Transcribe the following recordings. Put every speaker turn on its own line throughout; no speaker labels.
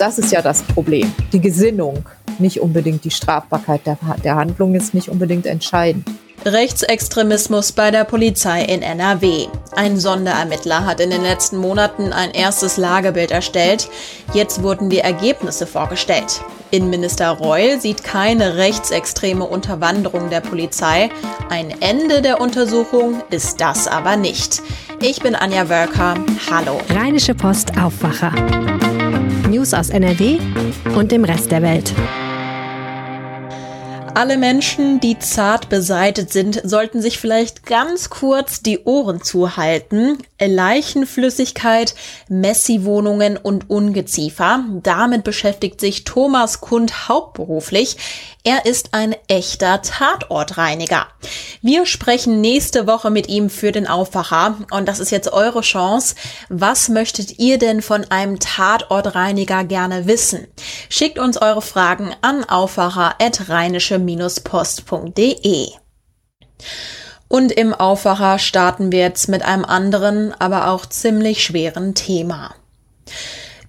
Das ist ja das Problem. Die Gesinnung, nicht unbedingt die Strafbarkeit der, der Handlung ist nicht unbedingt entscheidend.
Rechtsextremismus bei der Polizei in NRW. Ein Sonderermittler hat in den letzten Monaten ein erstes Lagebild erstellt. Jetzt wurden die Ergebnisse vorgestellt. Innenminister Reul sieht keine rechtsextreme Unterwanderung der Polizei. Ein Ende der Untersuchung ist das aber nicht. Ich bin Anja Wölker. Hallo.
Rheinische Post Aufwacher. News aus NRW und dem Rest der Welt.
Alle Menschen, die zart beseitet sind, sollten sich vielleicht ganz kurz die Ohren zuhalten. Leichenflüssigkeit, Messi-Wohnungen und Ungeziefer. Damit beschäftigt sich Thomas Kund hauptberuflich. Er ist ein echter Tatortreiniger. Wir sprechen nächste Woche mit ihm für den Aufwacher und das ist jetzt eure Chance. Was möchtet ihr denn von einem Tatortreiniger gerne wissen? Schickt uns eure Fragen an aufwacher.rheinische-post.de. Und im Aufwacher starten wir jetzt mit einem anderen, aber auch ziemlich schweren Thema.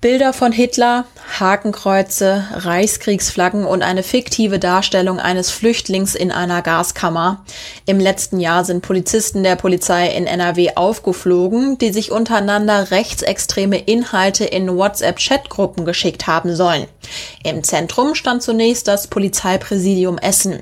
Bilder von Hitler, Hakenkreuze, Reichskriegsflaggen und eine fiktive Darstellung eines Flüchtlings in einer Gaskammer. Im letzten Jahr sind Polizisten der Polizei in NRW aufgeflogen, die sich untereinander rechtsextreme Inhalte in WhatsApp-Chatgruppen geschickt haben sollen. Im Zentrum stand zunächst das Polizeipräsidium Essen.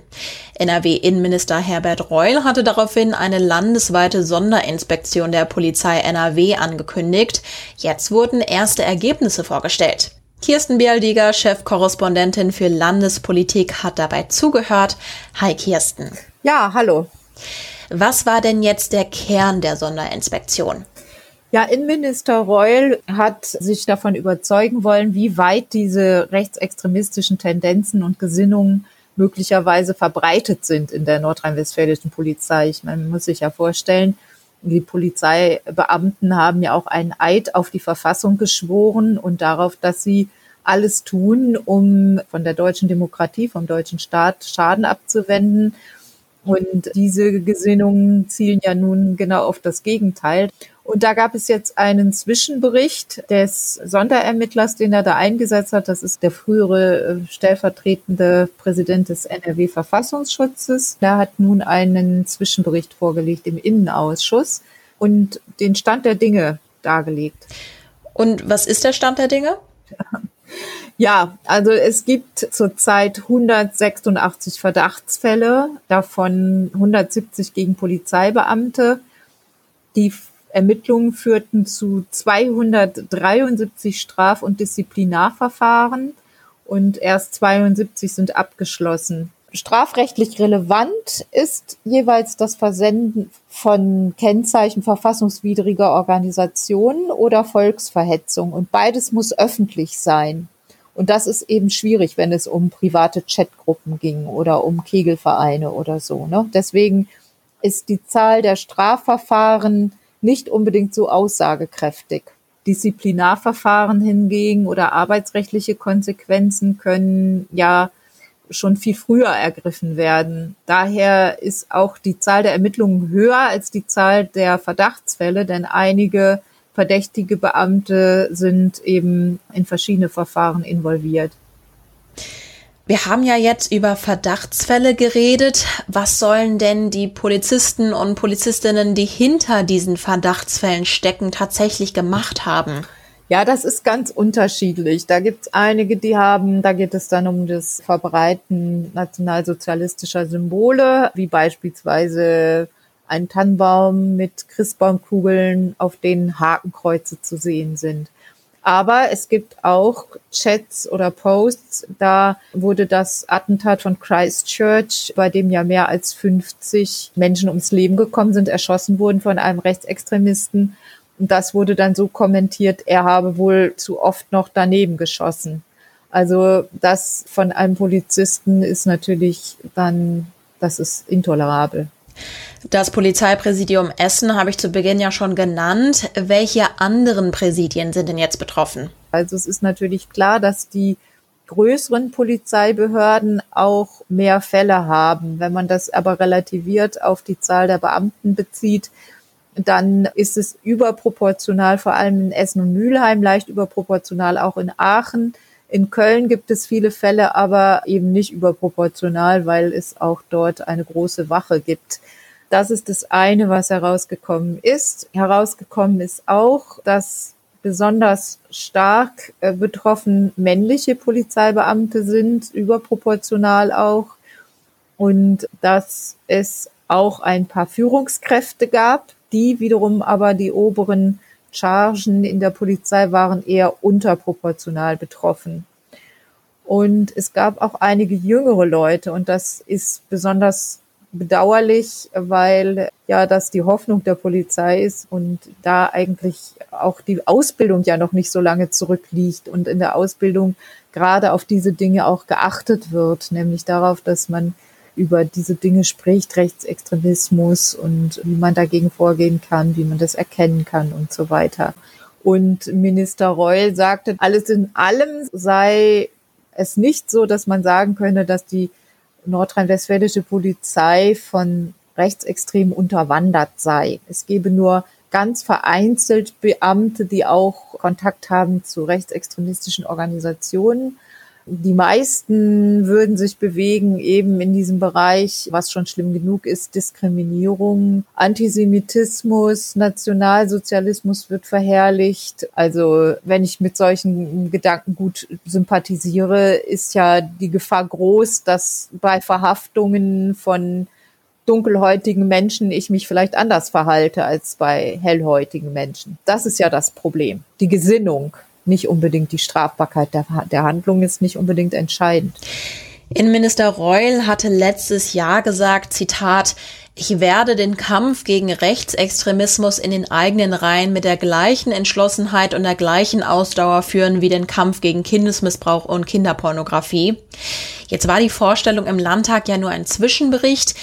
NRW-Innenminister Herbert Reul hatte daraufhin eine landesweite Sonderinspektion der Polizei NRW angekündigt. Jetzt wurden erste Ergebnisse vorgestellt. Kirsten Bialdiger, Chefkorrespondentin für Landespolitik, hat dabei zugehört. Hi Kirsten.
Ja, hallo.
Was war denn jetzt der Kern der Sonderinspektion?
Ja, Innenminister Reul hat sich davon überzeugen wollen, wie weit diese rechtsextremistischen Tendenzen und Gesinnungen möglicherweise verbreitet sind in der nordrhein-westfälischen Polizei. Ich meine, man muss sich ja vorstellen, die Polizeibeamten haben ja auch einen Eid auf die Verfassung geschworen und darauf, dass sie alles tun, um von der deutschen Demokratie, vom deutschen Staat Schaden abzuwenden. Und diese Gesinnungen zielen ja nun genau auf das Gegenteil. Und da gab es jetzt einen Zwischenbericht des Sonderermittlers, den er da eingesetzt hat. Das ist der frühere äh, stellvertretende Präsident des NRW Verfassungsschutzes. Der hat nun einen Zwischenbericht vorgelegt im Innenausschuss und den Stand der Dinge dargelegt.
Und was ist der Stand der Dinge?
Ja, also es gibt zurzeit 186 Verdachtsfälle, davon 170 gegen Polizeibeamte. Die Ermittlungen führten zu 273 Straf- und Disziplinarverfahren und erst 72 sind abgeschlossen. Strafrechtlich relevant ist jeweils das Versenden von Kennzeichen verfassungswidriger Organisationen oder Volksverhetzung und beides muss öffentlich sein. Und das ist eben schwierig, wenn es um private Chatgruppen ging oder um Kegelvereine oder so. Ne? Deswegen ist die Zahl der Strafverfahren nicht unbedingt so aussagekräftig. Disziplinarverfahren hingegen oder arbeitsrechtliche Konsequenzen können ja schon viel früher ergriffen werden. Daher ist auch die Zahl der Ermittlungen höher als die Zahl der Verdachtsfälle, denn einige verdächtige Beamte sind eben in verschiedene Verfahren involviert.
Wir haben ja jetzt über Verdachtsfälle geredet. Was sollen denn die Polizisten und Polizistinnen, die hinter diesen Verdachtsfällen stecken, tatsächlich gemacht haben?
Ja, das ist ganz unterschiedlich. Da gibt es einige, die haben, da geht es dann um das Verbreiten nationalsozialistischer Symbole, wie beispielsweise ein Tannenbaum mit Christbaumkugeln, auf denen Hakenkreuze zu sehen sind. Aber es gibt auch Chats oder Posts, da wurde das Attentat von Christchurch, bei dem ja mehr als 50 Menschen ums Leben gekommen sind, erschossen wurden von einem Rechtsextremisten. Und das wurde dann so kommentiert, er habe wohl zu oft noch daneben geschossen. Also das von einem Polizisten ist natürlich dann, das ist intolerabel.
Das Polizeipräsidium Essen habe ich zu Beginn ja schon genannt. Welche anderen Präsidien sind denn jetzt betroffen?
Also es ist natürlich klar, dass die größeren Polizeibehörden auch mehr Fälle haben. Wenn man das aber relativiert auf die Zahl der Beamten bezieht, dann ist es überproportional, vor allem in Essen und Mülheim, leicht überproportional auch in Aachen In Köln gibt es viele Fälle, aber eben nicht überproportional, weil es auch dort eine große Wache gibt. Das ist das eine, was herausgekommen ist. Herausgekommen ist auch, dass besonders stark äh, betroffen männliche Polizeibeamte sind, überproportional auch. Und dass es auch ein paar Führungskräfte gab, die wiederum aber die oberen Chargen in der Polizei waren eher unterproportional betroffen. Und es gab auch einige jüngere Leute und das ist besonders bedauerlich, weil ja das die Hoffnung der Polizei ist und da eigentlich auch die Ausbildung ja noch nicht so lange zurückliegt und in der Ausbildung gerade auf diese Dinge auch geachtet wird, nämlich darauf, dass man über diese Dinge spricht, Rechtsextremismus und wie man dagegen vorgehen kann, wie man das erkennen kann und so weiter. Und Minister Reul sagte, alles in allem sei es nicht so, dass man sagen könne, dass die nordrhein-westfälische Polizei von Rechtsextremen unterwandert sei. Es gebe nur ganz vereinzelt Beamte, die auch Kontakt haben zu rechtsextremistischen Organisationen die meisten würden sich bewegen eben in diesem Bereich, was schon schlimm genug ist, Diskriminierung, Antisemitismus, Nationalsozialismus wird verherrlicht. Also wenn ich mit solchen Gedanken gut sympathisiere, ist ja die Gefahr groß, dass bei Verhaftungen von dunkelhäutigen Menschen ich mich vielleicht anders verhalte als bei hellhäutigen Menschen. Das ist ja das Problem. Die Gesinnung nicht unbedingt die Strafbarkeit der, der Handlung ist nicht unbedingt entscheidend.
Innenminister Reul hatte letztes Jahr gesagt, Zitat, ich werde den Kampf gegen Rechtsextremismus in den eigenen Reihen mit der gleichen Entschlossenheit und der gleichen Ausdauer führen wie den Kampf gegen Kindesmissbrauch und Kinderpornografie. Jetzt war die Vorstellung im Landtag ja nur ein Zwischenbericht.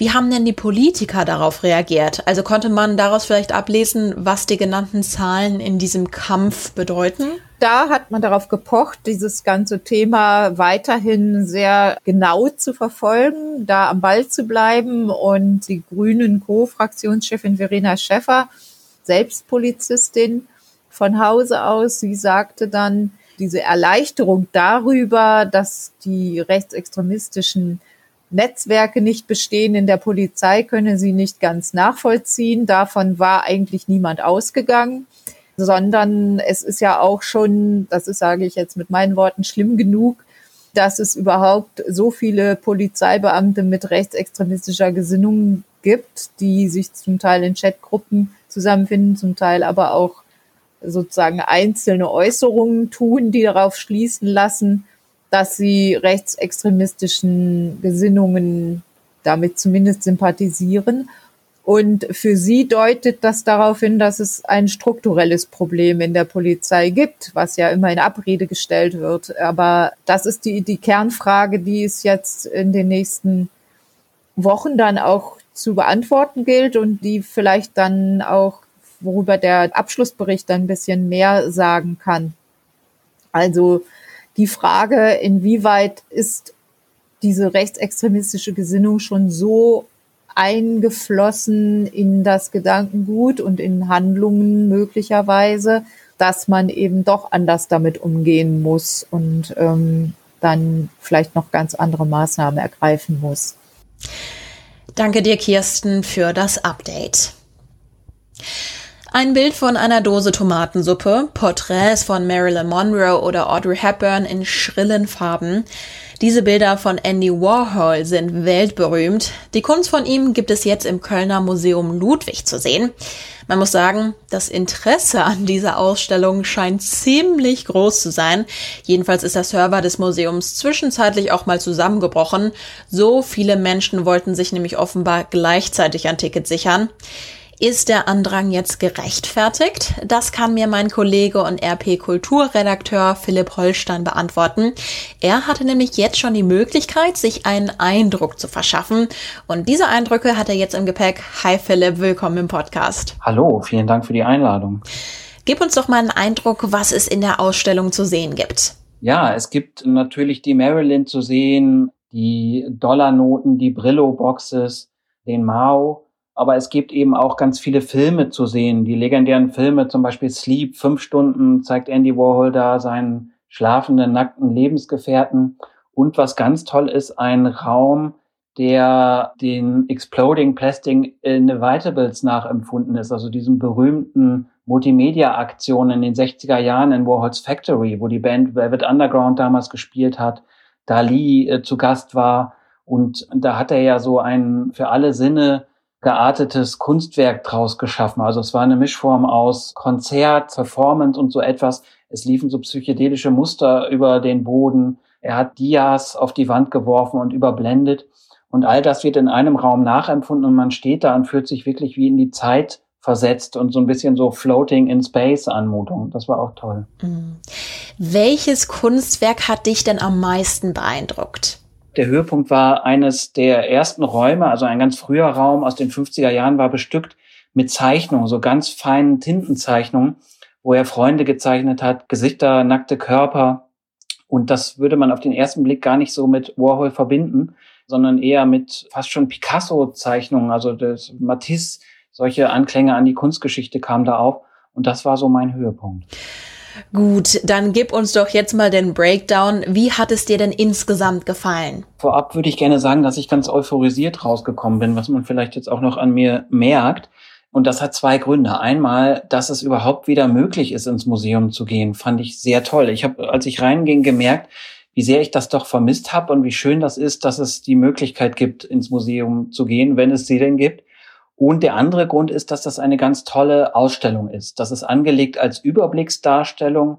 Wie haben denn die Politiker darauf reagiert? Also konnte man daraus vielleicht ablesen, was die genannten Zahlen in diesem Kampf bedeuten?
Da hat man darauf gepocht, dieses ganze Thema weiterhin sehr genau zu verfolgen, da am Ball zu bleiben. Und die Grünen Co-Fraktionschefin Verena Schäffer, selbst Polizistin von Hause aus, sie sagte dann, diese Erleichterung darüber, dass die rechtsextremistischen Netzwerke nicht bestehen in der Polizei, könne sie nicht ganz nachvollziehen. Davon war eigentlich niemand ausgegangen, sondern es ist ja auch schon, das ist, sage ich jetzt mit meinen Worten, schlimm genug, dass es überhaupt so viele Polizeibeamte mit rechtsextremistischer Gesinnung gibt, die sich zum Teil in Chatgruppen zusammenfinden, zum Teil aber auch sozusagen einzelne Äußerungen tun, die darauf schließen lassen, dass sie rechtsextremistischen Gesinnungen damit zumindest sympathisieren. Und für sie deutet das darauf hin, dass es ein strukturelles Problem in der Polizei gibt, was ja immer in Abrede gestellt wird. Aber das ist die, die Kernfrage, die es jetzt in den nächsten Wochen dann auch zu beantworten gilt und die vielleicht dann auch, worüber der Abschlussbericht dann ein bisschen mehr sagen kann. Also die Frage, inwieweit ist diese rechtsextremistische Gesinnung schon so eingeflossen in das Gedankengut und in Handlungen möglicherweise, dass man eben doch anders damit umgehen muss und ähm, dann vielleicht noch ganz andere Maßnahmen ergreifen muss.
Danke dir, Kirsten, für das Update. Ein Bild von einer Dose Tomatensuppe, Porträts von Marilyn Monroe oder Audrey Hepburn in schrillen Farben. Diese Bilder von Andy Warhol sind weltberühmt. Die Kunst von ihm gibt es jetzt im Kölner Museum Ludwig zu sehen. Man muss sagen, das Interesse an dieser Ausstellung scheint ziemlich groß zu sein. Jedenfalls ist der Server des Museums zwischenzeitlich auch mal zusammengebrochen. So viele Menschen wollten sich nämlich offenbar gleichzeitig ein Ticket sichern. Ist der Andrang jetzt gerechtfertigt? Das kann mir mein Kollege und RP-Kulturredakteur Philipp Holstein beantworten. Er hatte nämlich jetzt schon die Möglichkeit, sich einen Eindruck zu verschaffen. Und diese Eindrücke hat er jetzt im Gepäck. Hi Philipp, willkommen im Podcast.
Hallo, vielen Dank für die Einladung.
Gib uns doch mal einen Eindruck, was es in der Ausstellung zu sehen gibt.
Ja, es gibt natürlich die Marilyn zu sehen, die Dollarnoten, die Brillo-Boxes, den Mao aber es gibt eben auch ganz viele Filme zu sehen. Die legendären Filme, zum Beispiel Sleep, fünf Stunden, zeigt Andy Warhol da seinen schlafenden, nackten Lebensgefährten. Und was ganz toll ist, ein Raum, der den Exploding Plastic Inevitables nachempfunden ist, also diesem berühmten Multimedia-Aktion in den 60er Jahren in Warhols Factory, wo die Band Velvet Underground damals gespielt hat, Dali äh, zu Gast war. Und da hat er ja so ein für alle Sinne geartetes Kunstwerk draus geschaffen. Also es war eine Mischform aus Konzert, Performance und so etwas. Es liefen so psychedelische Muster über den Boden. Er hat Dias auf die Wand geworfen und überblendet. Und all das wird in einem Raum nachempfunden und man steht da und fühlt sich wirklich wie in die Zeit versetzt und so ein bisschen so Floating in Space Anmutung. Das war auch toll. Mhm.
Welches Kunstwerk hat dich denn am meisten beeindruckt?
Der Höhepunkt war eines der ersten Räume, also ein ganz früher Raum aus den 50er Jahren war bestückt mit Zeichnungen, so ganz feinen Tintenzeichnungen, wo er Freunde gezeichnet hat, Gesichter, nackte Körper. Und das würde man auf den ersten Blick gar nicht so mit Warhol verbinden sondern eher mit fast schon Picasso-Zeichnungen, also das Matisse, solche Anklänge an die Kunstgeschichte kamen da auf. Und das war so mein Höhepunkt.
Gut, dann gib uns doch jetzt mal den Breakdown. Wie hat es dir denn insgesamt gefallen?
Vorab würde ich gerne sagen, dass ich ganz euphorisiert rausgekommen bin, was man vielleicht jetzt auch noch an mir merkt. Und das hat zwei Gründe. Einmal, dass es überhaupt wieder möglich ist, ins Museum zu gehen, fand ich sehr toll. Ich habe, als ich reinging, gemerkt, wie sehr ich das doch vermisst habe und wie schön das ist, dass es die Möglichkeit gibt, ins Museum zu gehen, wenn es sie denn gibt. Und der andere Grund ist, dass das eine ganz tolle Ausstellung ist. Das ist angelegt als Überblicksdarstellung,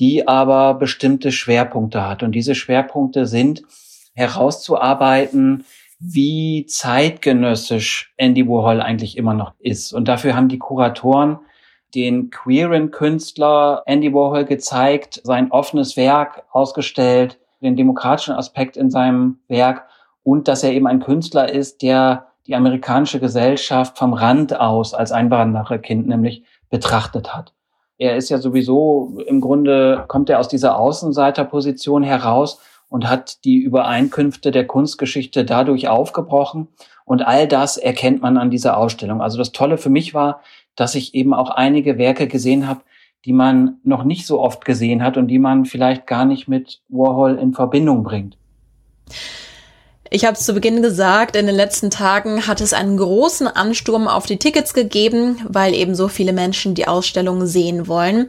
die aber bestimmte Schwerpunkte hat. Und diese Schwerpunkte sind herauszuarbeiten, wie zeitgenössisch Andy Warhol eigentlich immer noch ist. Und dafür haben die Kuratoren den queeren Künstler Andy Warhol gezeigt, sein offenes Werk ausgestellt, den demokratischen Aspekt in seinem Werk und dass er eben ein Künstler ist, der die amerikanische Gesellschaft vom Rand aus als Einwandererkind nämlich betrachtet hat. Er ist ja sowieso im Grunde kommt er aus dieser Außenseiterposition heraus und hat die Übereinkünfte der Kunstgeschichte dadurch aufgebrochen. Und all das erkennt man an dieser Ausstellung. Also das Tolle für mich war, dass ich eben auch einige Werke gesehen habe, die man noch nicht so oft gesehen hat und die man vielleicht gar nicht mit Warhol in Verbindung bringt.
Ich habe es zu Beginn gesagt, in den letzten Tagen hat es einen großen Ansturm auf die Tickets gegeben, weil eben so viele Menschen die Ausstellung sehen wollen.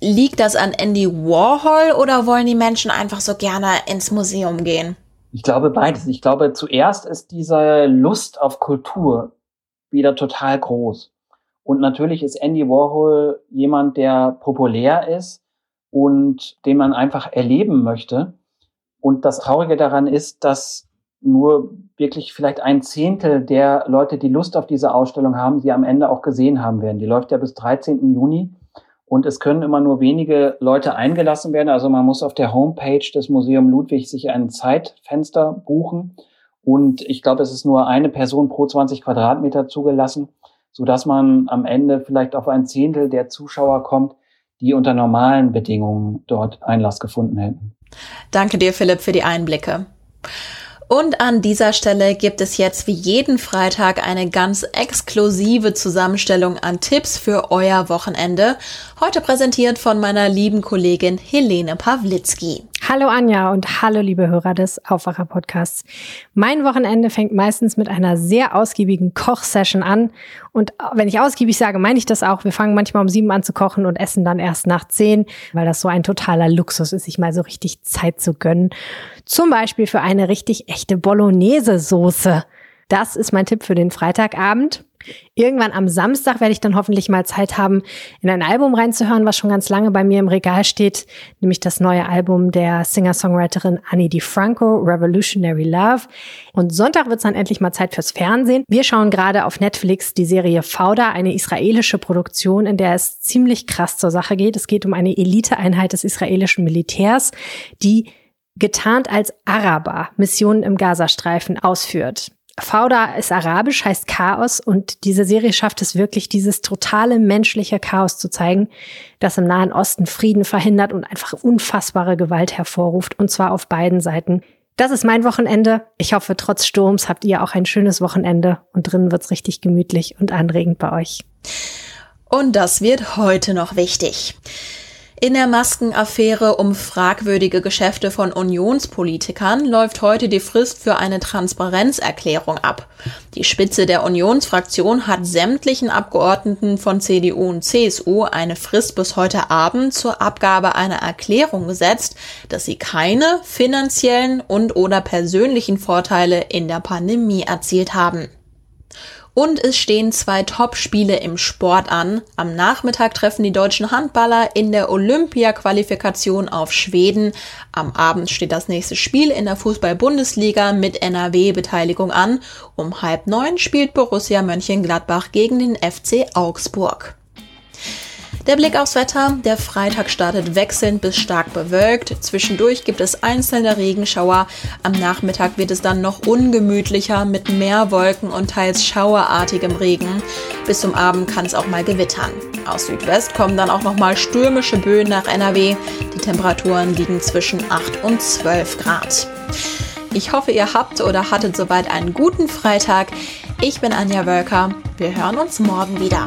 Liegt das an Andy Warhol oder wollen die Menschen einfach so gerne ins Museum gehen?
Ich glaube beides. Ich glaube, zuerst ist diese Lust auf Kultur wieder total groß. Und natürlich ist Andy Warhol jemand, der populär ist und den man einfach erleben möchte. Und das Traurige daran ist, dass nur wirklich vielleicht ein Zehntel der Leute, die Lust auf diese Ausstellung haben, sie am Ende auch gesehen haben werden. Die läuft ja bis 13. Juni und es können immer nur wenige Leute eingelassen werden. Also man muss auf der Homepage des Museum Ludwig sich ein Zeitfenster buchen. Und ich glaube, es ist nur eine Person pro 20 Quadratmeter zugelassen so dass man am Ende vielleicht auf ein Zehntel der Zuschauer kommt, die unter normalen Bedingungen dort Einlass gefunden hätten.
Danke dir, Philipp, für die Einblicke. Und an dieser Stelle gibt es jetzt wie jeden Freitag eine ganz exklusive Zusammenstellung an Tipps für euer Wochenende. Heute präsentiert von meiner lieben Kollegin Helene Pawlitzki.
Hallo Anja und hallo liebe Hörer des Aufwacher Podcasts. Mein Wochenende fängt meistens mit einer sehr ausgiebigen Kochsession an. Und wenn ich ausgiebig sage, meine ich das auch. Wir fangen manchmal um sieben an zu kochen und essen dann erst nach zehn, weil das so ein totaler Luxus ist, sich mal so richtig Zeit zu gönnen. Zum Beispiel für eine richtig echte Bolognese-Soße. Das ist mein Tipp für den Freitagabend. Irgendwann am Samstag werde ich dann hoffentlich mal Zeit haben, in ein Album reinzuhören, was schon ganz lange bei mir im Regal steht, nämlich das neue Album der Singer-Songwriterin Annie DiFranco, Revolutionary Love. Und Sonntag wird es dann endlich mal Zeit fürs Fernsehen. Wir schauen gerade auf Netflix die Serie Fauda, eine israelische Produktion, in der es ziemlich krass zur Sache geht. Es geht um eine Eliteeinheit des israelischen Militärs, die getarnt als Araber Missionen im Gazastreifen ausführt. Fauda ist arabisch, heißt Chaos und diese Serie schafft es wirklich, dieses totale menschliche Chaos zu zeigen, das im Nahen Osten Frieden verhindert und einfach unfassbare Gewalt hervorruft und zwar auf beiden Seiten. Das ist mein Wochenende. Ich hoffe, trotz Sturms habt ihr auch ein schönes Wochenende und drinnen wird's richtig gemütlich und anregend bei euch.
Und das wird heute noch wichtig. In der Maskenaffäre um fragwürdige Geschäfte von Unionspolitikern läuft heute die Frist für eine Transparenzerklärung ab. Die Spitze der Unionsfraktion hat sämtlichen Abgeordneten von CDU und CSU eine Frist bis heute Abend zur Abgabe einer Erklärung gesetzt, dass sie keine finanziellen und oder persönlichen Vorteile in der Pandemie erzielt haben. Und es stehen zwei Top-Spiele im Sport an. Am Nachmittag treffen die deutschen Handballer in der Olympia-Qualifikation auf Schweden. Am Abend steht das nächste Spiel in der Fußball-Bundesliga mit NRW-Beteiligung an. Um halb neun spielt Borussia Mönchengladbach gegen den FC Augsburg. Der Blick aufs Wetter. Der Freitag startet wechselnd bis stark bewölkt. Zwischendurch gibt es einzelne Regenschauer. Am Nachmittag wird es dann noch ungemütlicher mit mehr Wolken und teils schauerartigem Regen. Bis zum Abend kann es auch mal gewittern. Aus Südwest kommen dann auch noch mal stürmische Böen nach NRW. Die Temperaturen liegen zwischen 8 und 12 Grad. Ich hoffe, ihr habt oder hattet soweit einen guten Freitag. Ich bin Anja Wölker. Wir hören uns morgen wieder.